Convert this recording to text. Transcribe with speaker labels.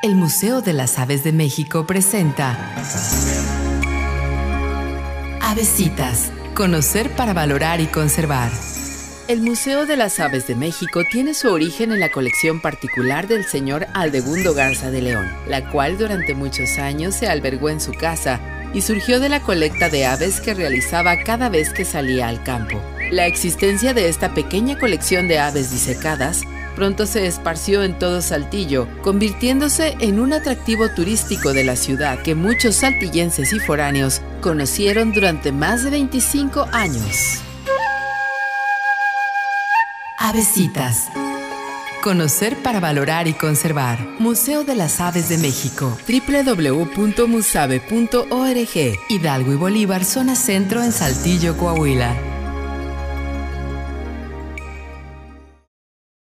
Speaker 1: El Museo de las Aves de México presenta Avesitas, conocer para valorar y conservar. El Museo de las Aves de México tiene su origen en la colección particular del señor Aldegundo Garza de León, la cual durante muchos años se albergó en su casa y surgió de la colecta de aves que realizaba cada vez que salía al campo. La existencia de esta pequeña colección de aves disecadas pronto se esparció en todo Saltillo, convirtiéndose en un atractivo turístico de la ciudad que muchos saltillenses y foráneos conocieron durante más de 25 años. Avesitas. Conocer para valorar y conservar. Museo de las Aves de México. www.musave.org. Hidalgo y Bolívar, zona centro en Saltillo, Coahuila.